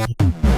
Yeah.